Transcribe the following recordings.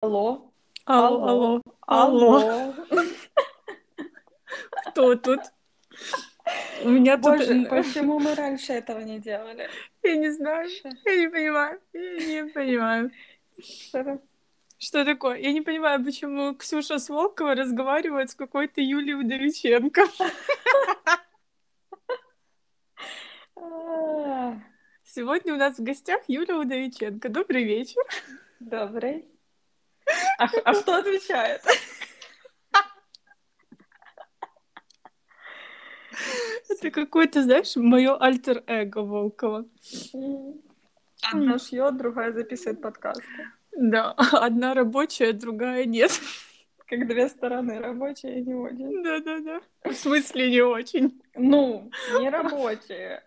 Алло. Алло, алло, алло. Кто тут? У меня Боже, тут... почему мы раньше этого не делали? Я не знаю. Я не понимаю. Я не понимаю. Что? Что такое? Я не понимаю, почему Ксюша Сволкова разговаривает с какой-то Юлией Удовиченко. А, Сегодня у нас в гостях Юлия Удовиченко. Добрый вечер. Добрый. А, а кто отвечает? Это какой-то, знаешь, мое альтер-эго Волкова. Одна шьет, другая записывает подкасты. Да, одна рабочая, другая нет. Как две стороны, рабочие и не очень. Да-да-да. В смысле не очень. Ну, не рабочие.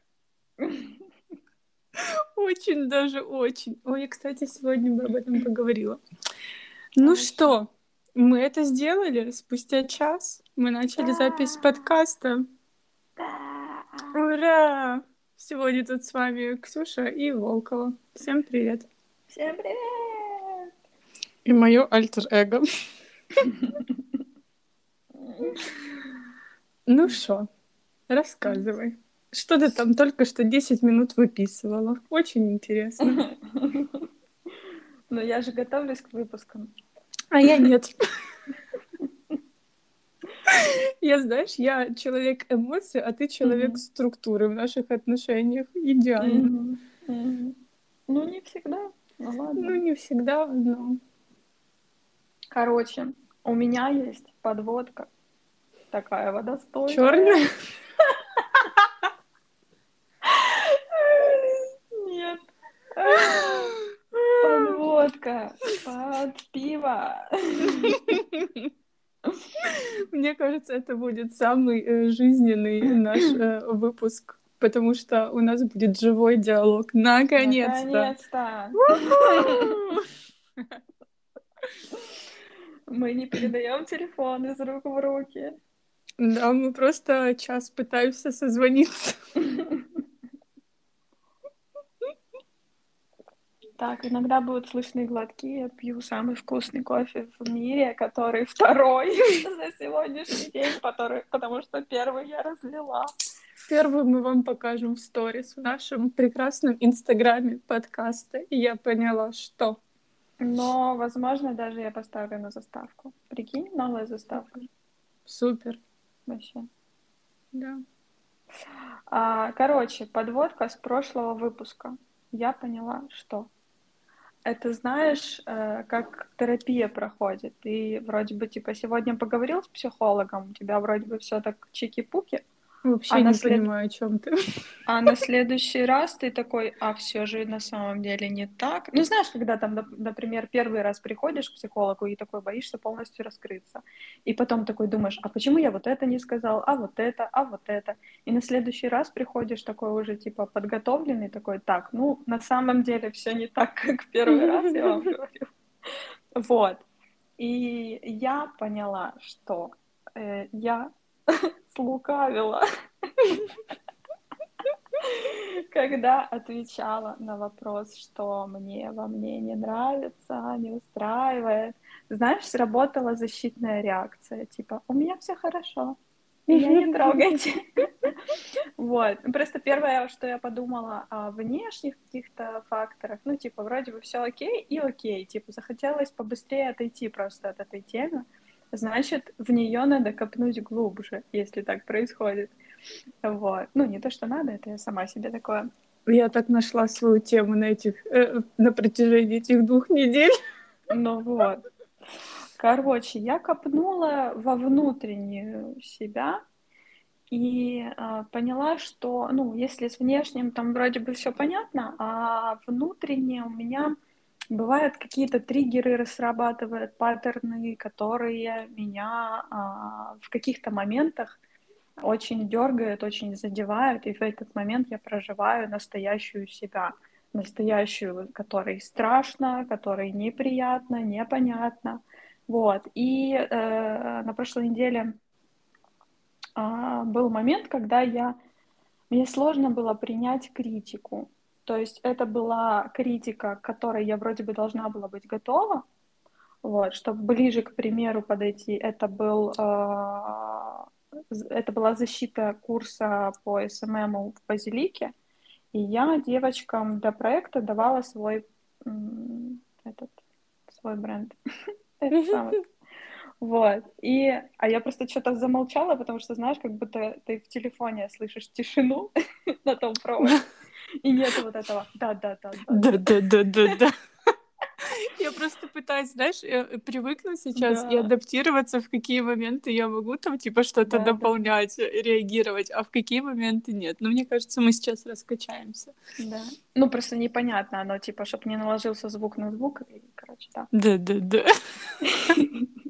Очень даже очень. Ой, я, кстати, сегодня бы об этом поговорила. Ну Хорошо. что, мы это сделали спустя час. Мы начали запись подкаста. Ура! Сегодня тут с вами Ксюша и Волкова. Всем привет. Всем привет! И мое альтер-эго. Ну что, рассказывай. Что ты там только что 10 минут выписывала? Очень интересно. Ну, я же готовлюсь к выпускам. А я нет. Я, знаешь, я человек эмоций, а ты человек структуры в наших отношениях. Идеально. Ну, не всегда. Ну, ладно. Ну, не всегда, но... Короче, у меня есть подводка. Такая водостойкая. Черная? Нет. Подводка под пиво. Мне кажется, это будет самый э, жизненный наш э, выпуск, потому что у нас будет живой диалог. Наконец-то! Наконец-то. Мы не передаем телефон из рук в руки. Да, мы просто час пытаемся созвониться. Так, иногда будут слышны глотки. Я пью самый вкусный кофе в мире, который второй за сегодняшний день, который, потому что первый я разлила. Первый мы вам покажем в сторис в нашем прекрасном инстаграме подкаста. И я поняла, что Но, возможно, даже я поставлю на заставку. Прикинь, новая заставка. супер. Вообще. Да. А, короче, подводка с прошлого выпуска. Я поняла, что это знаешь, э, как терапия проходит. Ты вроде бы типа сегодня поговорил с психологом, у тебя вроде бы все так чики-пуки, Вообще А не след- понимаю, о чем ты. а на следующий раз ты такой, а все же на самом деле не так. Ну, знаешь, когда там, например, первый раз приходишь к психологу и такой боишься полностью раскрыться. И потом такой думаешь, а почему я вот это не сказал, а вот это, а вот это. И на следующий раз приходишь такой уже типа подготовленный, такой, так, ну, на самом деле все не так, как первый раз я вам говорю. Вот. И я поняла, что э, я слукавила, когда отвечала на вопрос, что мне во мне не нравится, не устраивает. Знаешь, сработала защитная реакция, типа, у меня все хорошо, меня не трогайте. Вот. Ну, Просто первое, что я подумала о внешних каких-то факторах, ну, типа, вроде бы все окей и окей, типа, захотелось побыстрее отойти просто от этой темы, значит, в нее надо копнуть глубже, если так происходит. Вот. Ну, не то, что надо, это я сама себе такое. Я так нашла свою тему на этих э, на протяжении этих двух недель. Ну вот. Короче, я копнула во внутреннюю себя и а, поняла, что, ну, если с внешним там вроде бы все понятно, а внутренне у меня бывают какие-то триггеры, срабатывают паттерны, которые меня а, в каких-то моментах очень дергают, очень задевают, и в этот момент я проживаю настоящую себя, настоящую, которой страшно, которой неприятно, непонятно. Вот. И э, на прошлой неделе а, был момент, когда я мне сложно было принять критику. То есть это была критика, к которой я вроде бы должна была быть готова, Вот, чтобы ближе к примеру подойти, это был э, это была защита курса по SMM в Базилике, и я девочкам для проекта давала свой этот свой бренд. Вот. И, а я просто что-то замолчала, потому что, знаешь, как будто ты в телефоне слышишь тишину на том проводе. И нет вот этого да-да-да. Да-да-да-да-да. Я просто пытаюсь, знаешь, э, привыкнуть сейчас да. и адаптироваться, в какие моменты я могу там, типа, что-то да, дополнять, да. реагировать, а в какие моменты нет. Но мне кажется, мы сейчас раскачаемся. Да. Ну, просто непонятно, оно, типа, чтобы не наложился звук на звук, и, короче, да. Да-да-да.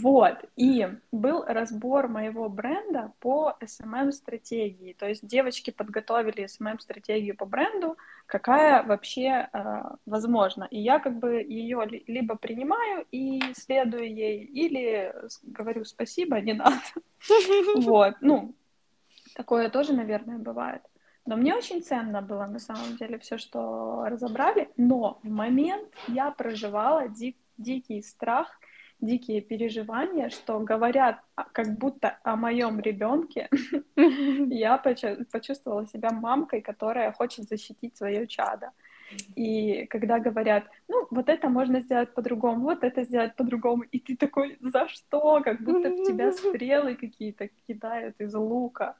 Вот, и был разбор моего бренда по SMM-стратегии. То есть девочки подготовили SMM-стратегию по бренду, какая вообще э, возможна. И я как бы ее либо принимаю и следую ей, или говорю спасибо, не надо. Вот, ну, такое тоже, наверное, бывает. Но мне очень ценно было на самом деле все, что разобрали, но в момент я проживала дик, дикий страх дикие переживания, что говорят как будто о моем ребенке. Я почувствовала себя мамкой, которая хочет защитить свое чадо. И когда говорят, ну, вот это можно сделать по-другому, вот это сделать по-другому, и ты такой, за что? Как будто в тебя стрелы какие-то кидают из лука.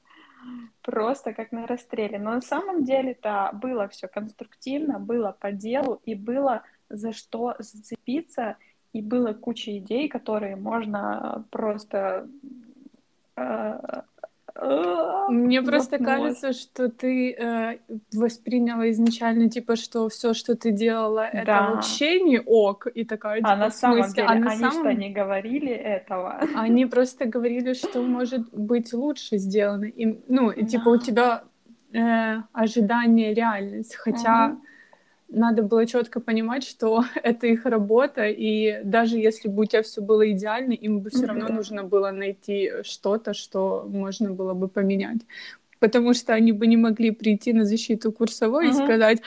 Просто как на расстреле. Но на самом деле-то было все конструктивно, было по делу, и было за что зацепиться и было куча идей, которые можно просто э, э, мне просто кажется, что ты э, восприняла изначально, типа, что все, что ты делала, да. это вообще не ок, и такая, типа, а на самом смысле, деле, а на они самом... что, не говорили этого? Они просто говорили, что может быть лучше сделано, и, ну, и, типа, у тебя э, ожидание реальность, хотя... Угу надо было четко понимать, что это их работа, и даже если бы у тебя все было идеально, им бы все равно нужно было найти что-то, что можно было бы поменять. Потому что они бы не могли прийти на защиту курсовой uh-huh. и сказать,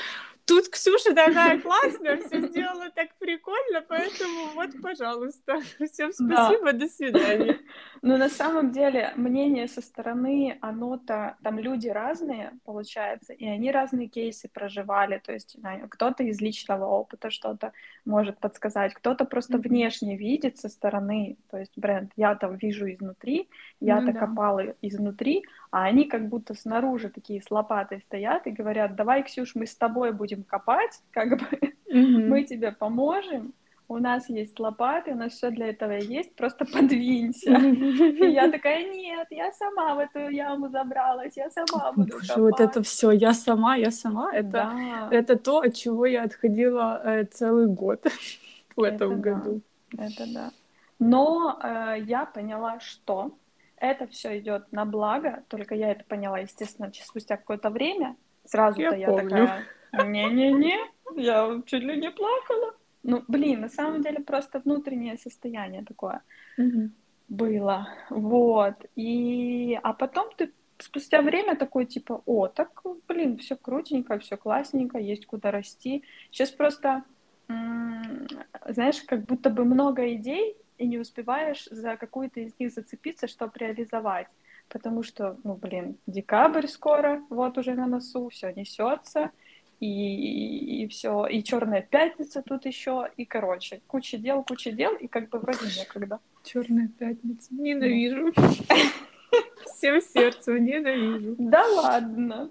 тут Ксюша такая классная, все сделала так прикольно, поэтому вот, пожалуйста, всем спасибо, да. до свидания. Но на самом деле мнение со стороны, оно-то, там люди разные, получается, и они разные кейсы проживали, то есть кто-то из личного опыта что-то может подсказать, кто-то просто внешне видит со стороны, то есть бренд, я там вижу изнутри, я-то ну, да. копала изнутри, а они как будто снаружи такие с лопатой стоят и говорят, давай, Ксюш, мы с тобой будем копать, как бы mm-hmm. мы тебе поможем, у нас есть лопаты, у нас все для этого есть, просто подвинься. И я такая, нет, я сама в эту яму забралась, я сама буду Боже, копать. вот это все, я сама, я сама, это, да. это то, от чего я отходила э, целый год в этом это году. Да. Это да. Но э, я поняла, что это все идет на благо, только я это поняла, естественно, спустя какое-то время. Сразу-то я, я такая, не-не-не, я чуть ли не плакала. Ну, блин, на самом деле просто внутреннее состояние такое mm-hmm. было. Вот. И... А потом ты спустя время такой, типа, о, так, блин, все крутенько, все классненько, есть куда расти. Сейчас просто, знаешь, как будто бы много идей, и не успеваешь за какую-то из них зацепиться, чтобы реализовать. Потому что, ну, блин, декабрь скоро, вот уже на носу, все несется, и, и все, и черная пятница тут еще, и короче, куча дел, куча дел, и как бы вроде некогда. Черная пятница, ненавижу. Всем сердцем ненавижу. Да ладно.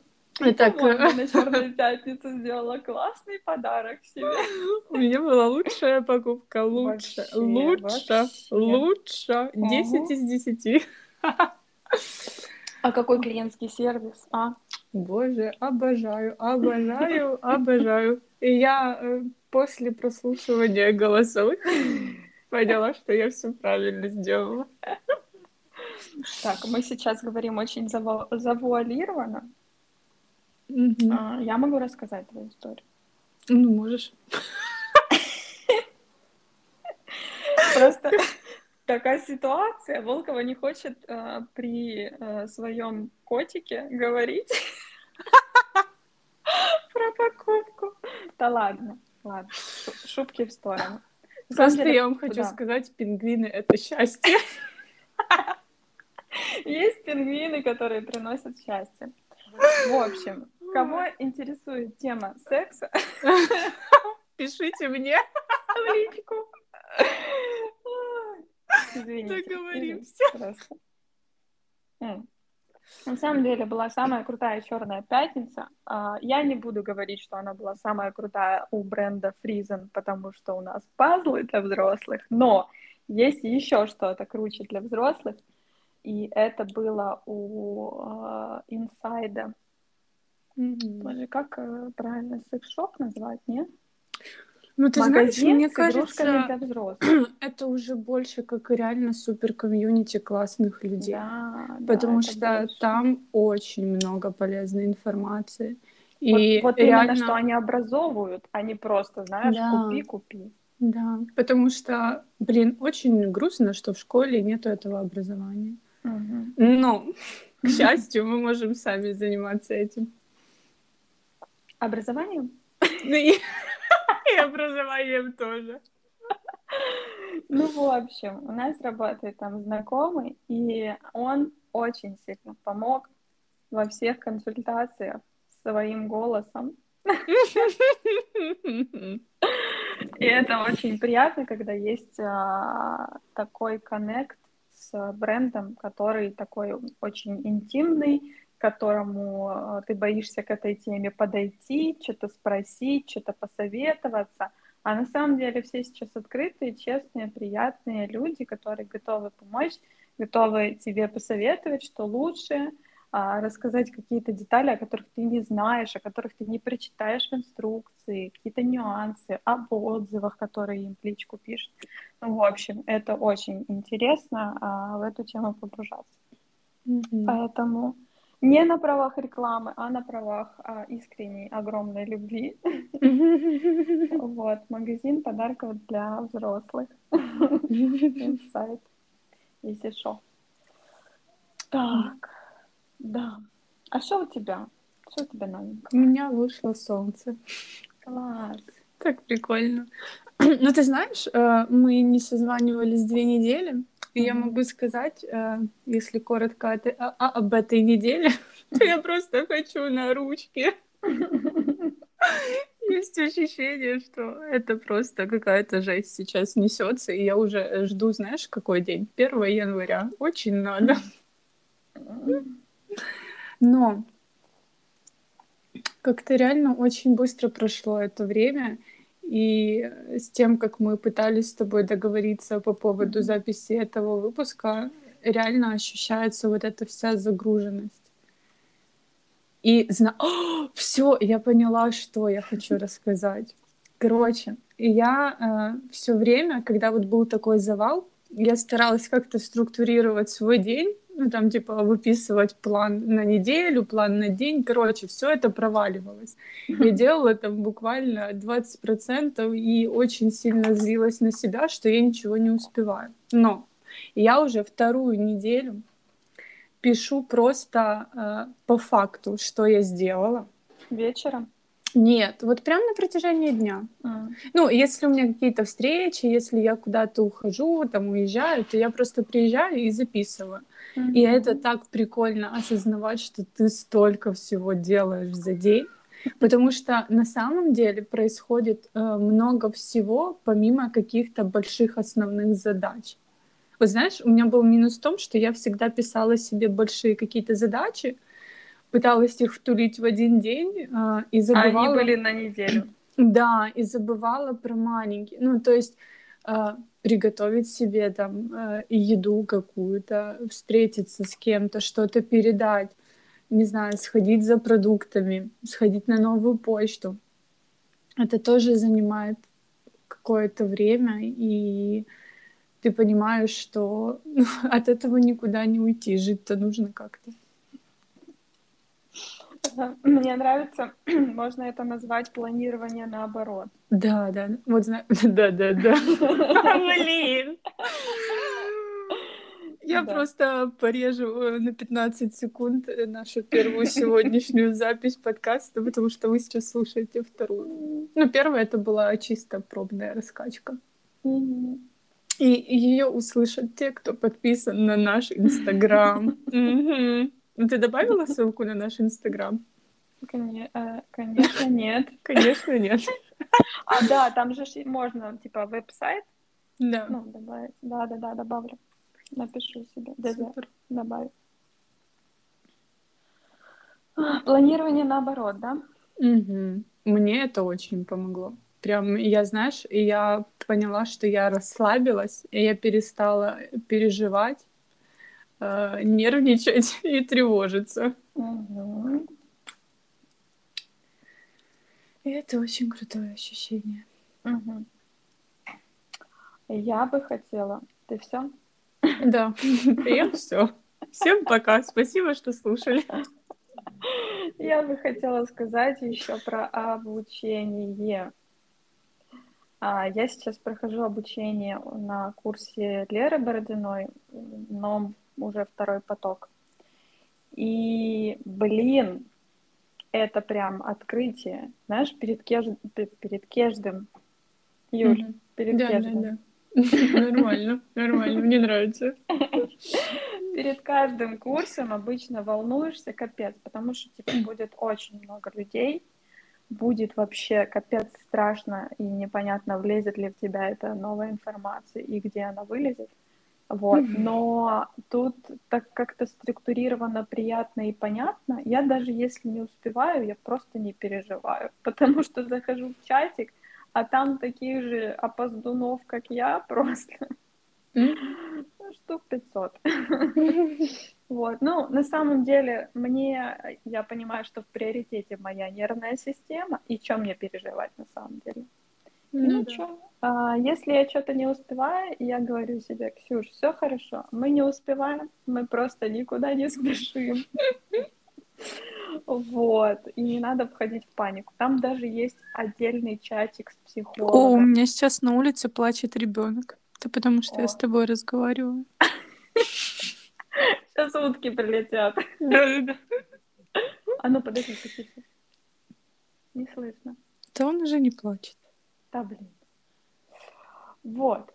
Так, на Черную пятницу сделала классный подарок себе. У меня была лучшая покупка, лучше, лучше, лучше, 10 из 10. А какой клиентский сервис, а? Боже, обожаю, обожаю, обожаю. И я э, после прослушивания голосовых поняла, что я все правильно сделала. Так, мы сейчас говорим очень заву- завуалированно. Mm-hmm. А, я могу рассказать твою историю. Ну, можешь. Просто такая ситуация. Волкова не хочет э, при э, своем котике говорить про покупку. Да ладно, ладно, шутки в сторону. Просто я вам хочу сказать, пингвины — это счастье. Есть пингвины, которые приносят счастье. В общем, кого интересует тема секса, пишите мне в личку. Извините. Договоримся. На самом деле была самая крутая черная пятница. А, я не буду говорить, что она была самая крутая у бренда Friesen, потому что у нас пазлы для взрослых, но есть еще что-то круче для взрослых, и это было у Инсайда. Mm-hmm. Боже, как э, правильно секс-шоп назвать, нет? Ну, ты Магазин знаешь, мне кажется, это уже больше как реально супер комьюнити классных людей. Да, потому да, что больше. там очень много полезной информации. И вот, вот реально... именно, что они образовывают, а не просто, знаешь, да. купи-купи. Да, потому что, блин, очень грустно, что в школе нету этого образования. Угу. Но, к счастью, мы можем сами заниматься этим. Образованием? И образованием тоже. Ну, в общем, у нас работает там знакомый, и он очень сильно помог во всех консультациях своим голосом. И это очень приятно, когда есть а, такой коннект с брендом, который такой очень интимный, к которому э, ты боишься к этой теме подойти, что-то спросить, что-то посоветоваться. А на самом деле все сейчас открытые, честные, приятные люди, которые готовы помочь, готовы тебе посоветовать, что лучше, а, рассказать какие-то детали, о которых ты не знаешь, о которых ты не прочитаешь в инструкции, какие-то нюансы, об отзывах, которые им в личку пишут. Ну, в общем, это очень интересно а, в эту тему погружаться. Mm-hmm. Поэтому не на правах рекламы, а на правах а, искренней, огромной любви. Вот, магазин подарков для взрослых. Инсайт, если что. Так, да. А что у тебя? Что у тебя новенького? У меня вышло солнце. Класс. Так прикольно. Ну, ты знаешь, э, мы не созванивались две недели, я могу сказать, э, если коротко а, а, об этой неделе, то я просто хочу на ручки. Есть ощущение, что это просто какая-то жесть сейчас несется, и я уже жду, знаешь, какой день? 1 января. Очень надо. Но как-то реально очень быстро прошло это время, и с тем, как мы пытались с тобой договориться по поводу записи этого выпуска, реально ощущается вот эта вся загруженность. И зна... все, я поняла, что я хочу рассказать. Короче, я э, все время, когда вот был такой завал, я старалась как-то структурировать свой день, ну, там, типа, выписывать план на неделю, план на день, короче, все это проваливалось. Я делала там буквально 20% и очень сильно злилась на себя, что я ничего не успеваю. Но я уже вторую неделю пишу просто э, по факту, что я сделала. Вечером? Нет, вот прям на протяжении дня. А. Ну, если у меня какие-то встречи, если я куда-то ухожу, там уезжаю, то я просто приезжаю и записываю. Mm-hmm. И это так прикольно осознавать, что ты столько всего делаешь за день. Потому что на самом деле происходит э, много всего, помимо каких-то больших основных задач. Вот знаешь, у меня был минус в том, что я всегда писала себе большие какие-то задачи, пыталась их втулить в один день э, и забывала... А они были на неделю. Да, и забывала про маленькие. Ну, то есть э, приготовить себе там э, еду какую-то, встретиться с кем-то, что-то передать, не знаю, сходить за продуктами, сходить на новую почту. Это тоже занимает какое-то время, и ты понимаешь, что от этого никуда не уйти, жить-то нужно как-то. Мне нравится, можно это назвать планирование наоборот. Да, да, вот да, да, да. Блин. Я да. просто порежу э, на 15 секунд э, нашу первую сегодняшнюю запись подкаста, потому что вы сейчас слушаете вторую. Ну, первая это была чисто пробная раскачка. И ее услышат те, кто подписан на наш Инстаграм. Ты добавила ссылку на наш Инстаграм? Э, конечно, нет. Конечно, нет. А, да, там же можно, типа, веб-сайт. Да. Ну, добавить. Да, да, да, добавлю. Напишу себе. Супер. Добавить. Планирование наоборот, да? Угу. Мне это очень помогло. Прям, я, знаешь, я поняла, что я расслабилась, и я перестала переживать, э, нервничать и тревожиться. Угу. И это очень крутое ощущение. Угу. Я бы хотела. Ты все? Да, я все. Всем пока. Спасибо, что слушали. Я бы хотела сказать еще про обучение. А, я сейчас прохожу обучение на курсе Леры Бородиной, но уже второй поток. И, блин, это прям открытие, знаешь, перед, кеж... перед каждым, Юль, mm-hmm. перед да, каждым. Да, да. Нормально, нормально, мне нравится. Перед каждым курсом обычно волнуешься капец, потому что типа будет очень много людей, будет вообще капец страшно и непонятно, влезет ли в тебя эта новая информация и где она вылезет. Вот. Но тут так как-то структурировано приятно и понятно. Я даже если не успеваю, я просто не переживаю, потому что захожу в чатик, а там таких же опоздунов, как я, просто штук 500. Вот, ну, на самом деле, мне, я понимаю, что в приоритете моя нервная система, и чем мне переживать на самом деле. Ну, а, если я что-то не успеваю, я говорю себе, Ксюш, все хорошо, мы не успеваем, мы просто никуда не спешим. Вот, и не надо входить в панику. Там даже есть отдельный чатик с психологом. О, у меня сейчас на улице плачет ребенок. Это потому что О. я с тобой разговариваю. Сейчас утки прилетят. Да-да-да. А ну, подожди, тише. Не слышно. Да он уже не плачет. Да, блин. Вот.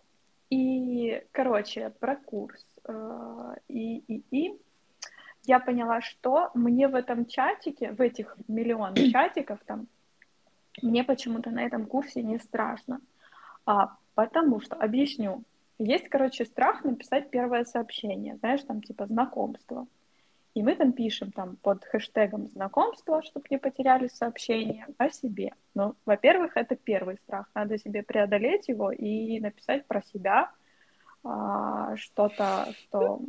И, короче, про курс. Э, и, и, и я поняла, что мне в этом чатике, в этих миллион чатиков там, мне почему-то на этом курсе не страшно. А, потому что, объясню, есть, короче, страх написать первое сообщение, знаешь, там типа знакомство. И мы там пишем там под хэштегом знакомства, чтобы не потеряли сообщение о себе. Ну, во-первых, это первый страх. Надо себе преодолеть его и написать про себя а, что-то, что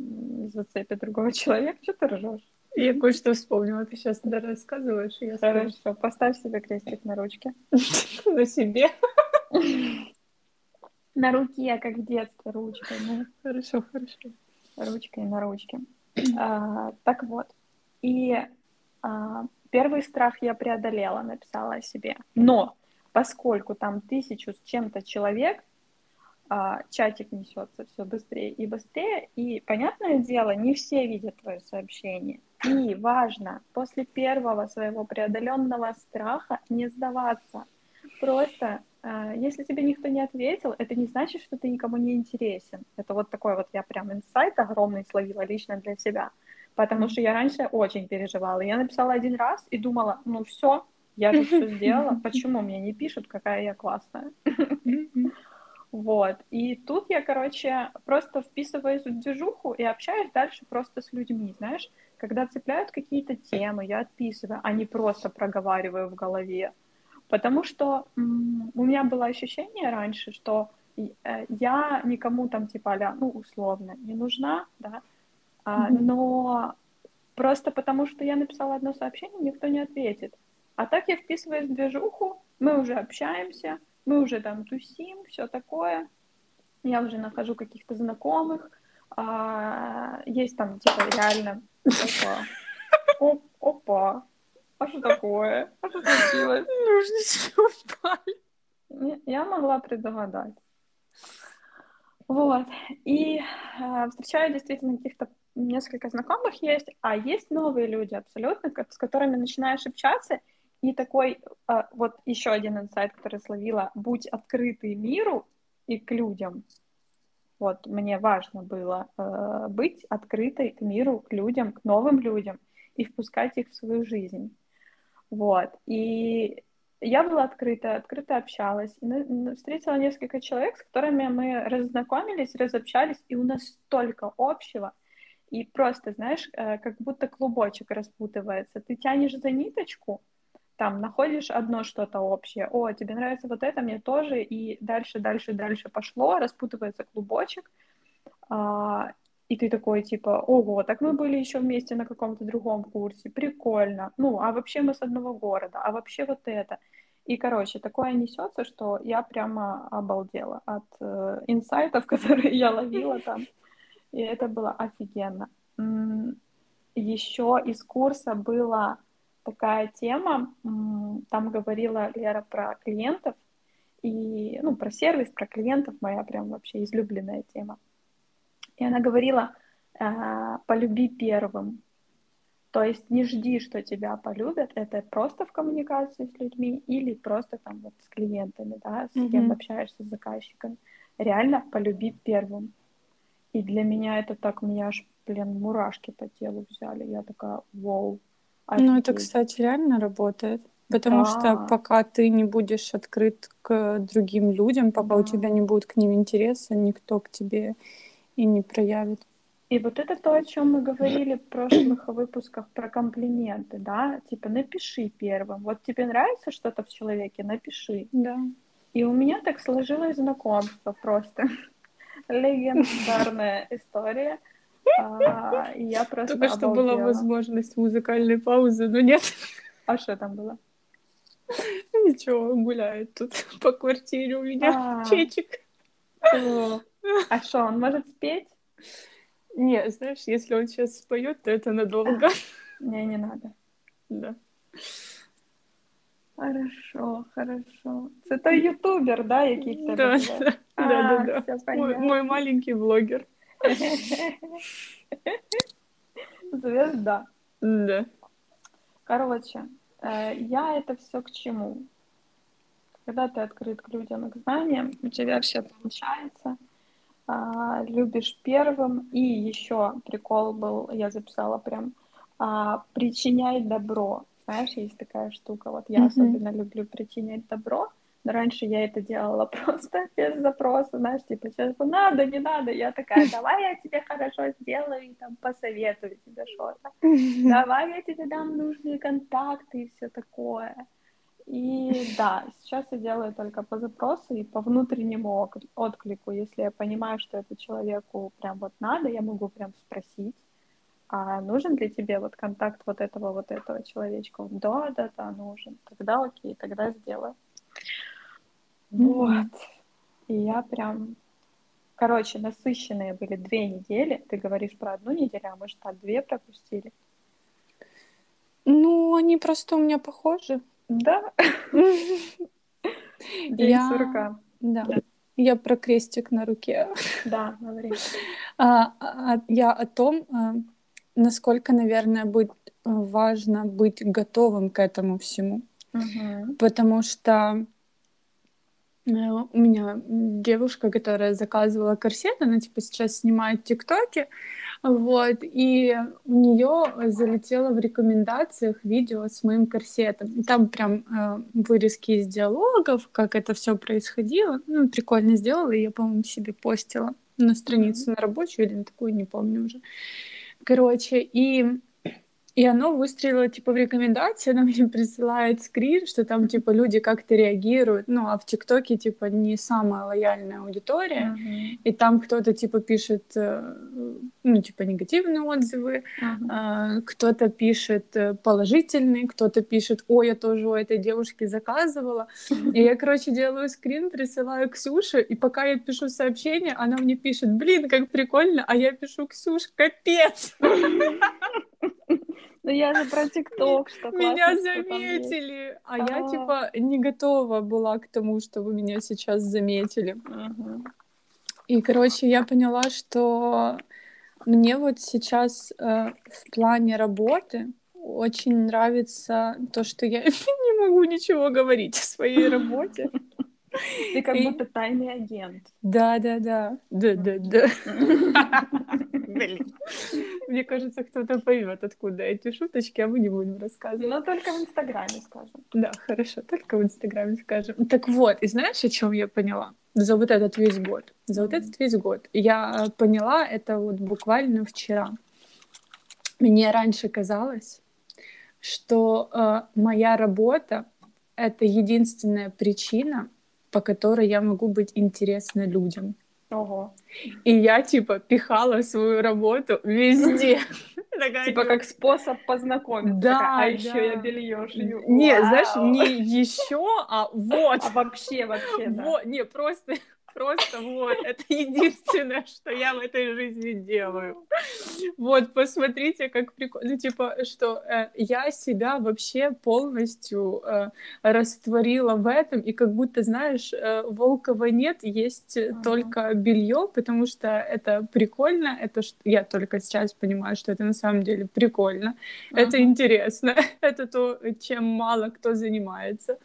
зацепит другого человека. Что ты ржешь? Я кое-что вспомнила. Ты сейчас рассказываешь. Я Хорошо. Скажу. Поставь себе крестик на ручке. На себе. На руке, как в детстве, ручкой. Ну. Хорошо, хорошо. Ручкой на ручке. А, так вот. И а, первый страх я преодолела, написала о себе. Но поскольку там тысячу с чем-то человек, а, чатик несется все быстрее и быстрее, и, понятное дело, не все видят твое сообщение. И важно после первого своего преодоленного страха не сдаваться. Просто если тебе никто не ответил, это не значит, что ты никому не интересен. Это вот такой вот я прям инсайт огромный словила лично для себя. Потому что я раньше очень переживала. Я написала один раз и думала, ну все, я же все сделала, почему мне не пишут, какая я классная? Вот. И тут я, короче, просто вписываюсь в движуху и общаюсь дальше просто с людьми, знаешь. Когда цепляют какие-то темы, я отписываю, а не просто проговариваю в голове. Потому что у меня было ощущение раньше, что э, я никому там типа, а ну, условно, не нужна, да, mm-hmm. но просто потому что я написала одно сообщение, никто не ответит. А так я вписываюсь в движуху, мы уже общаемся, мы уже там тусим, все такое. Я уже нахожу каких-то знакомых. А, есть там, типа, реально, опа, опа, а что такое? А что случилось? Ножнички упали. Я могла предугадать. Вот. И э, встречаю действительно каких-то несколько знакомых есть, а есть новые люди абсолютно, с которыми начинаешь общаться, и такой, э, вот еще один инсайт, который словила, будь открытый миру, и к людям. Вот мне важно было э, быть открытой к миру, к людям, к новым людям и впускать их в свою жизнь. Вот. И я была открыта, открыто общалась. Встретила несколько человек, с которыми мы разнакомились, разобщались, и у нас столько общего. И просто, знаешь, э, как будто клубочек распутывается. Ты тянешь за ниточку, там находишь одно что-то общее, о, тебе нравится вот это, мне тоже, и дальше, дальше, дальше пошло, распутывается клубочек, а, и ты такой, типа, ого, так мы были еще вместе на каком-то другом курсе, прикольно, ну, а вообще мы с одного города, а вообще вот это. И, короче, такое несется, что я прямо обалдела от э, инсайтов, которые я ловила там, и это было офигенно. Еще из курса было такая тема, там говорила Лера про клиентов, и, ну, про сервис, про клиентов, моя прям вообще излюбленная тема. И она говорила, э, полюби первым. То есть не жди, что тебя полюбят, это просто в коммуникации с людьми или просто там вот с клиентами, да, с mm-hmm. кем общаешься, с заказчиками. Реально полюби первым. И для меня это так, меня аж, блин, мурашки по телу взяли. Я такая, вау, Офигеть. Ну, это, кстати, реально работает. Потому да. что пока ты не будешь открыт к другим людям, пока да. у тебя не будет к ним интереса, никто к тебе и не проявит. И вот это то, о чем мы говорили в прошлых выпусках про комплименты, да? Типа, напиши первым. Вот тебе нравится что-то в человеке, напиши. Да. И у меня так сложилось знакомство просто. Легендарная история. А, я просто Только что была возможность музыкальной паузы, но нет. А что там было? Ничего, гуляет тут по квартире у меня а. чечик. А что, он может спеть? Не, знаешь, если он сейчас споет, то это надолго. Не, не надо. Да. Хорошо, хорошо. Это той ютубер, да, який в Да, да, да, да. Мой маленький блогер. Звезда. Да. Короче, э, я это все к чему? Когда ты открыт к людям и к знаниям, у тебя все получается. А, любишь первым. И еще прикол был, я записала прям, а, причиняй добро. Знаешь, есть такая штука. Вот я mm-hmm. особенно люблю причинять добро. Но раньше я это делала просто без запроса, знаешь, типа, сейчас надо, не надо. Я такая, давай я тебе хорошо сделаю и там посоветую тебе что-то. Давай я тебе дам нужные контакты и все такое. И да, сейчас я делаю только по запросу и по внутреннему отклику. Если я понимаю, что это человеку прям вот надо, я могу прям спросить, а нужен ли тебе вот контакт вот этого вот этого человечка? Да, да, да, нужен. Тогда окей, тогда сделаю. Вот. И я прям... Короче, насыщенные были две недели. Ты говоришь про одну неделю, а мы что, две пропустили? Ну, они просто у меня похожи. Да? Я... сурка. Да. Я про крестик на руке. Да, говори. А, а, я о том, а, насколько, наверное, будет важно быть готовым к этому всему. Угу. Потому что Э, у меня девушка, которая заказывала корсет, она типа сейчас снимает тиктоки, вот, и у нее залетело в рекомендациях видео с моим корсетом. И там прям э, вырезки из диалогов, как это все происходило. Ну, прикольно сделала, и я, по-моему, себе постила на страницу на рабочую или на такую, не помню уже. Короче, и и оно выстрелило, типа, в рекомендации, она мне присылает скрин, что там, типа, люди как-то реагируют, ну, а в ТикТоке, типа, не самая лояльная аудитория, uh-huh. и там кто-то, типа, пишет, э, ну, типа, негативные отзывы, uh-huh. кто-то пишет э, положительные, кто-то пишет, ой, я тоже у этой девушки заказывала, uh-huh. и я, короче, делаю скрин, присылаю Ксюше, и пока я пишу сообщение, она мне пишет, блин, как прикольно, а я пишу, Ксюш, капец! Ну я же про ТикТок, что Меня заметили, а я типа не готова была к тому, чтобы меня сейчас заметили. И, короче, я поняла, что мне вот сейчас э, в плане работы очень нравится то, что я не могу ничего говорить о своей работе. Ты как будто тайный агент. Да, да, да. Да, да, да. Блин. Мне кажется, кто-то поймет, откуда эти шуточки, а мы не будем рассказывать. Но только в Инстаграме скажем. Да, хорошо, только в Инстаграме скажем. Так вот, и знаешь, о чем я поняла? За вот этот весь год. За вот этот весь год. Я поняла это вот буквально вчера. Мне раньше казалось, что э, моя работа это единственная причина, по которой я могу быть интересна людям. Ого. И я, типа, пихала свою работу везде. Типа как способ познакомиться. Да, а еще я белье шью. Не, знаешь, не еще, а вот. А вообще, вообще, да. Не, просто Просто вот, это единственное, что я в этой жизни делаю. Вот, посмотрите, как прикольно. Ну, типа, что э, я себя вообще полностью э, растворила в этом, и как будто, знаешь, э, Волкова нет, есть ага. только белье, потому что это прикольно, это я только сейчас понимаю, что это на самом деле прикольно, ага. это интересно, это то, чем мало кто занимается.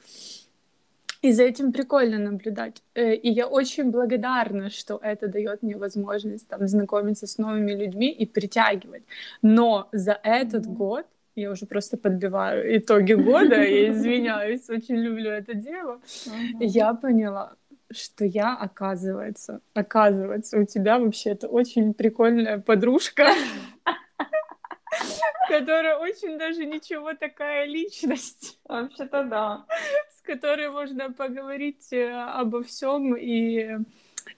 И за этим прикольно наблюдать. Э, и я очень благодарна, что это дает мне возможность там, знакомиться с новыми людьми и притягивать. Но за этот mm-hmm. год я уже просто подбиваю итоги года, я извиняюсь, очень люблю это дело. Я поняла, что я, оказывается, оказывается, у тебя вообще это очень прикольная подружка, которая очень даже ничего такая личность. Вообще-то да которой можно поговорить э, обо всем, и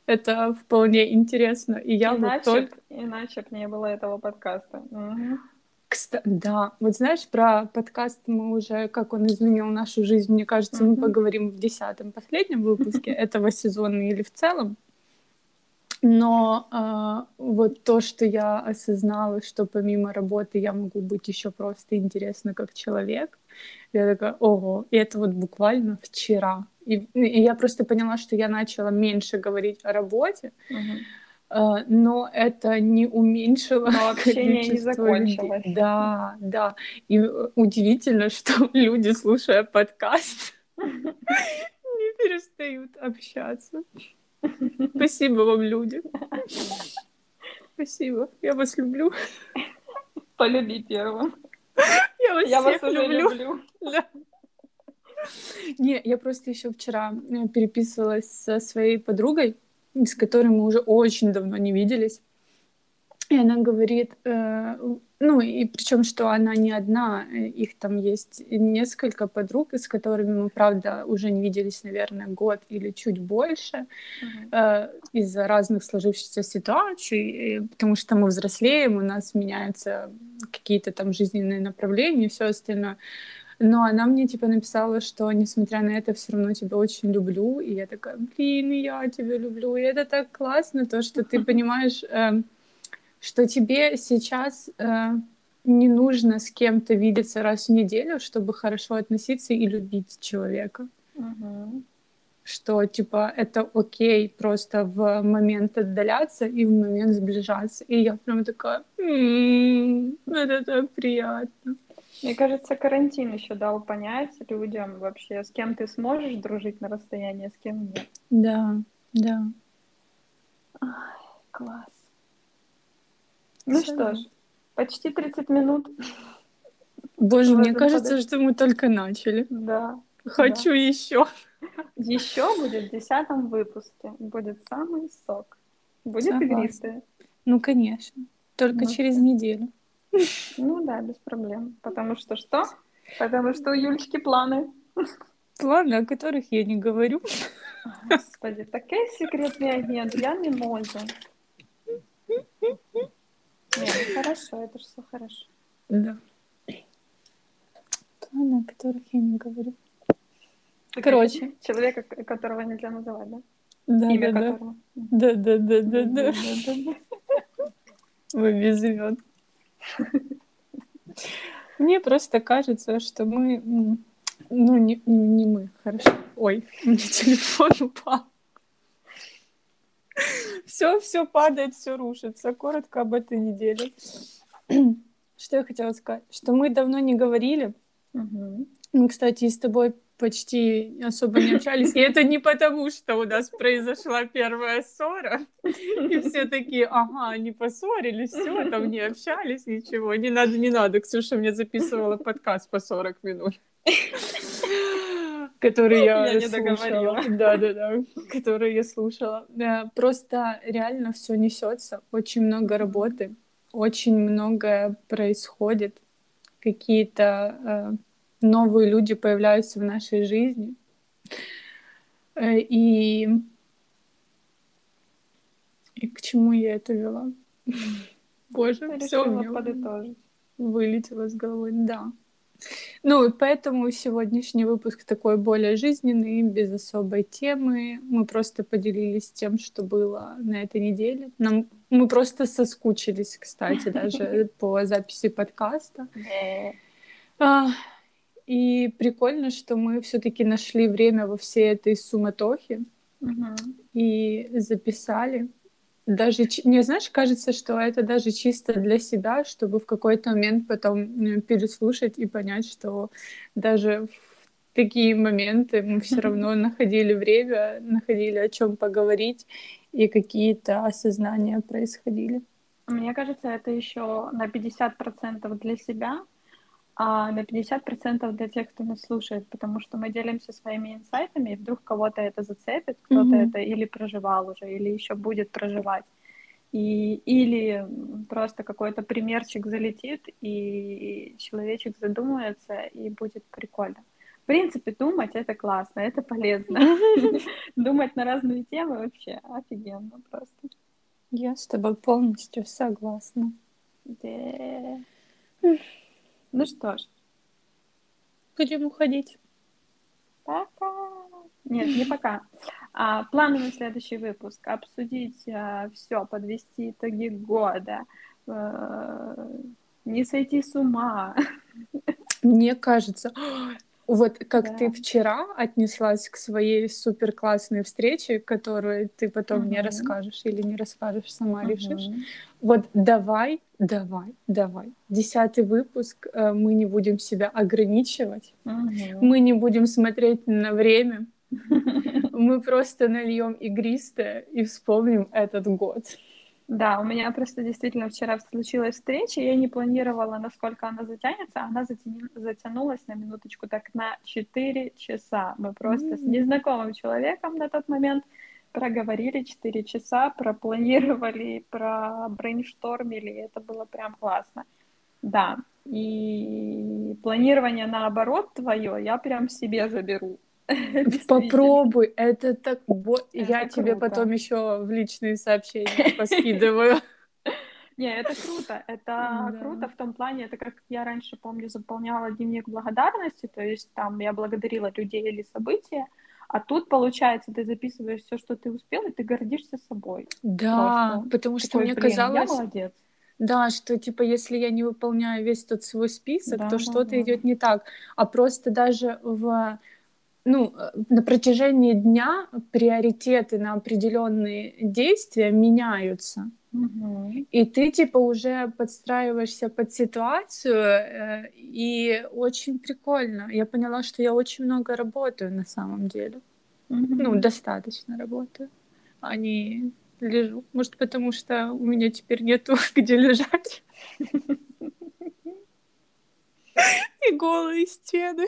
это вполне интересно. И я иначе, вот только... Иначе бы не было этого подкаста. Угу. Кстати, да, вот знаешь, про подкаст мы уже, как он изменил нашу жизнь, мне кажется, мы поговорим в десятом, последнем выпуске этого сезона или в целом. Но э, вот то, что я осознала, что помимо работы я могу быть еще просто интересна как человек, я такая, ого, и это вот буквально вчера. И, и я просто поняла, что я начала меньше говорить о работе, uh-huh. но это не уменьшило Но общение не закончилось. Людей. Да, да. И удивительно, что люди, слушая подкаст, не перестают общаться. Спасибо вам, люди. Спасибо. Я вас люблю. Полюби первым. Я вас, я вас уже люблю. люблю. Да. Не, я просто еще вчера э, переписывалась со своей подругой, с которой мы уже очень давно не виделись. И она говорит, э, ну и причем, что она не одна, э, их там есть несколько подруг, с которыми мы, правда, уже не виделись, наверное, год или чуть больше э, из-за разных сложившихся ситуаций, потому что мы взрослеем, у нас меняются какие-то там жизненные направления и все остальное. Но она мне типа написала, что несмотря на это, все равно тебя очень люблю. И я такая, блин, я тебя люблю. И это так классно, то, что ты понимаешь, э, что тебе сейчас э, не нужно с кем-то видеться раз в неделю, чтобы хорошо относиться и любить человека. Угу. Что, типа, это окей просто в момент отдаляться и в момент сближаться. И я прям такая, м-м, это так приятно. Мне кажется, карантин еще дал понять людям вообще, с кем ты сможешь дружить на расстоянии, а с кем нет. Да, да. Ай, класс. Ну Все что ж, почти 30 минут. Боже, мне кажется, что мы только начали. Да. Хочу да. еще. Еще будет в десятом выпуске. Будет самый сок. Будет Согласна. игристое. Ну, конечно. Только ну, через неделю. Ну да, без проблем. Потому что что? Потому что у Юлечки планы. Планы, о которых я не говорю. Господи, такой секретный агент. Я не могу. Нет, хорошо, это же все хорошо. Да. Планы, о которых я не говорю. Короче. Человека, которого нельзя называть, да? Да, Имя да, которого. Да, да, да, да, да. Вы без имен. Мне просто кажется, что мы... Ну, не, не мы, хорошо. Ой, у меня телефон упал. Все, все падает, все рушится. Коротко об этой неделе. Что я хотела сказать? Что мы давно не говорили. Угу. Мы, кстати, с тобой почти особо не общались. И это не потому, что у нас произошла первая ссора, и все такие, ага, они поссорились, все, там не общались, ничего. Не надо, не надо. Ксюша мне записывала подкаст по 40 минут. Который я, я не слушала. Да, да, да. Который я слушала. Просто реально все несется. Очень много работы, очень многое происходит. Какие-то э, новые люди появляются в нашей жизни. Э, и, и к чему я это вела? Боже, все меня вылетело с головы. Да. Ну, и поэтому сегодняшний выпуск такой более жизненный, без особой темы. Мы просто поделились тем, что было на этой неделе. Нам мы просто соскучились, кстати, даже по записи подкаста. А, и прикольно, что мы все-таки нашли время во всей этой суматохе и записали. Даже, мне, знаешь, кажется, что это даже чисто для себя, чтобы в какой-то момент потом переслушать и понять, что даже в такие моменты мы все равно находили время, находили о чем поговорить, и какие-то осознания происходили. Мне кажется, это еще на 50% для себя, а на 50% для тех, кто нас слушает, потому что мы делимся своими инсайтами, и вдруг кого-то это зацепит, кто-то mm-hmm. это или проживал уже, или еще будет проживать. И, или просто какой-то примерчик залетит, и человечек задумается, и будет прикольно. В принципе, думать это классно, это полезно. Думать на разные темы вообще офигенно просто. Я с тобой полностью согласна. Ну что ж. Будем уходить. Пока. Нет, не пока. А, планы на следующий выпуск. Обсудить а, все, подвести итоги года. А, не сойти с ума. Мне кажется, вот как да. ты вчера отнеслась к своей супер классной встрече, которую ты потом угу. мне расскажешь или не расскажешь, сама угу. решишь. Вот давай, давай, давай. Десятый выпуск, э, мы не будем себя ограничивать, угу. мы не будем смотреть на время, мы просто нальем игристое и вспомним этот год. Да, у меня просто действительно вчера случилась встреча, я не планировала, насколько она затянется, она затянулась на минуточку так на 4 часа. Мы просто mm-hmm. с незнакомым человеком на тот момент проговорили 4 часа, пропланировали, пробрейнштормили, это было прям классно. Да, и планирование наоборот твое я прям себе заберу. Попробуй, это так... Я тебе потом еще в личные сообщения поскидываю. Не, это круто. Это да. круто в том плане, это как я раньше, помню, заполняла дневник благодарности, то есть там я благодарила людей или события, а тут, получается, ты записываешь все, что ты успел, и ты гордишься собой. Да, Просто. потому что Такой, мне блин, казалось... Я молодец. Да, что типа если я не выполняю весь тот свой список, да, то да, что-то да. идет не так. А просто даже в ну, э, на протяжении дня приоритеты на определенные действия меняются. Угу. И ты типа уже подстраиваешься под ситуацию, э, и очень прикольно. Я поняла, что я очень много работаю на самом деле. Угу. Ну, достаточно работаю, а не лежу. Может, потому что у меня теперь нету где лежать. И голые стены.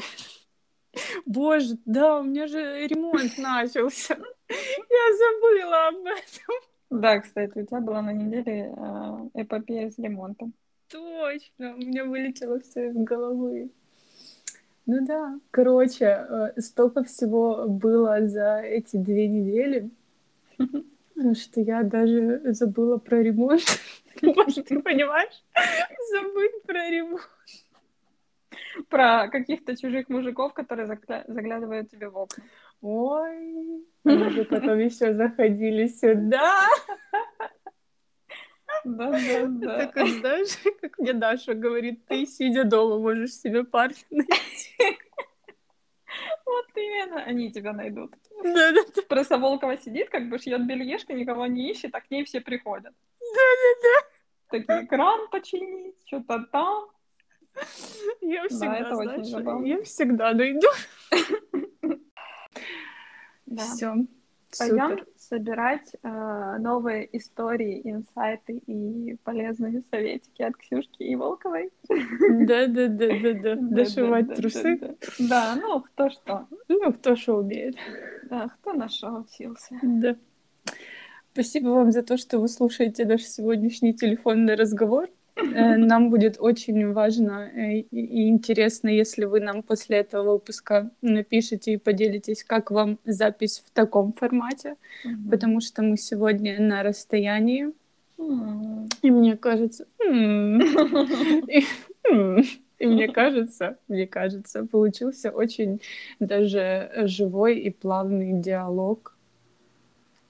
Боже, да, у меня же ремонт начался. Я забыла об этом. Да, кстати, у тебя была на неделе э, эпопея с ремонтом. Точно, у меня вылетело все из головы. Ну да, короче, э, столько всего было за эти две недели, что я даже забыла про ремонт. Может, ты понимаешь? Забыть про ремонт про каких-то чужих мужиков, которые заглядывают тебе в окна. Ой, мы же потом еще заходили сюда. Да, да, да. Так знаешь, как мне Даша говорит, ты, сидя дома, можешь себе парня найти. Вот именно, они тебя найдут. Да, да, да. Просто Волкова сидит, как бы шьет бельешко, никого не ищет, а к ней все приходят. Да, да, да. Такие, кран починить, что-то там. Я всегда, да, знаешь, я всегда найду. Да. Все. Пойдем собирать э, новые истории, инсайты и полезные советики от Ксюшки и Волковой. Да, да, да, да, да. Дошивать трусы. Да, ну кто что. Ну, кто что умеет. Да, кто на что учился. Да. Спасибо вам за то, что вы слушаете наш сегодняшний телефонный разговор. Э, нам будет очень важно э, и интересно, если вы нам после этого выпуска напишите и поделитесь, как вам запись в таком формате, mm-hmm. потому что мы сегодня на расстоянии. Mm-hmm. И мне кажется, и мне кажется, мне кажется, получился очень даже живой и плавный диалог,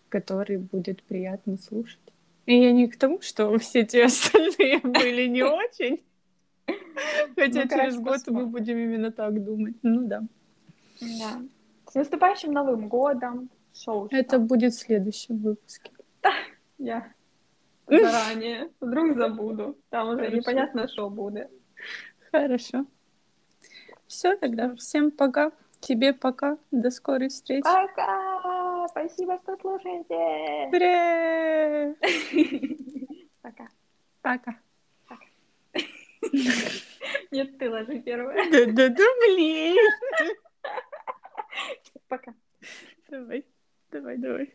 который будет приятно слушать. И я не к тому, что все те остальные были не очень. Хотя ну, через год мы будем именно так думать. Ну да. Да. С наступающим Новым годом. Шоу. Это будет в следующем выпуске. Да, я заранее. Вдруг забуду. Там уже непонятно, что будет. Хорошо. Все тогда. Всем пока. Тебе пока. До скорой встречи. Пока. Спасибо, что слушаете. Привет. Пока. Пока. Пока. Нет, ты ложи первое. Да-да-да, блин. Пока. Давай, давай, давай.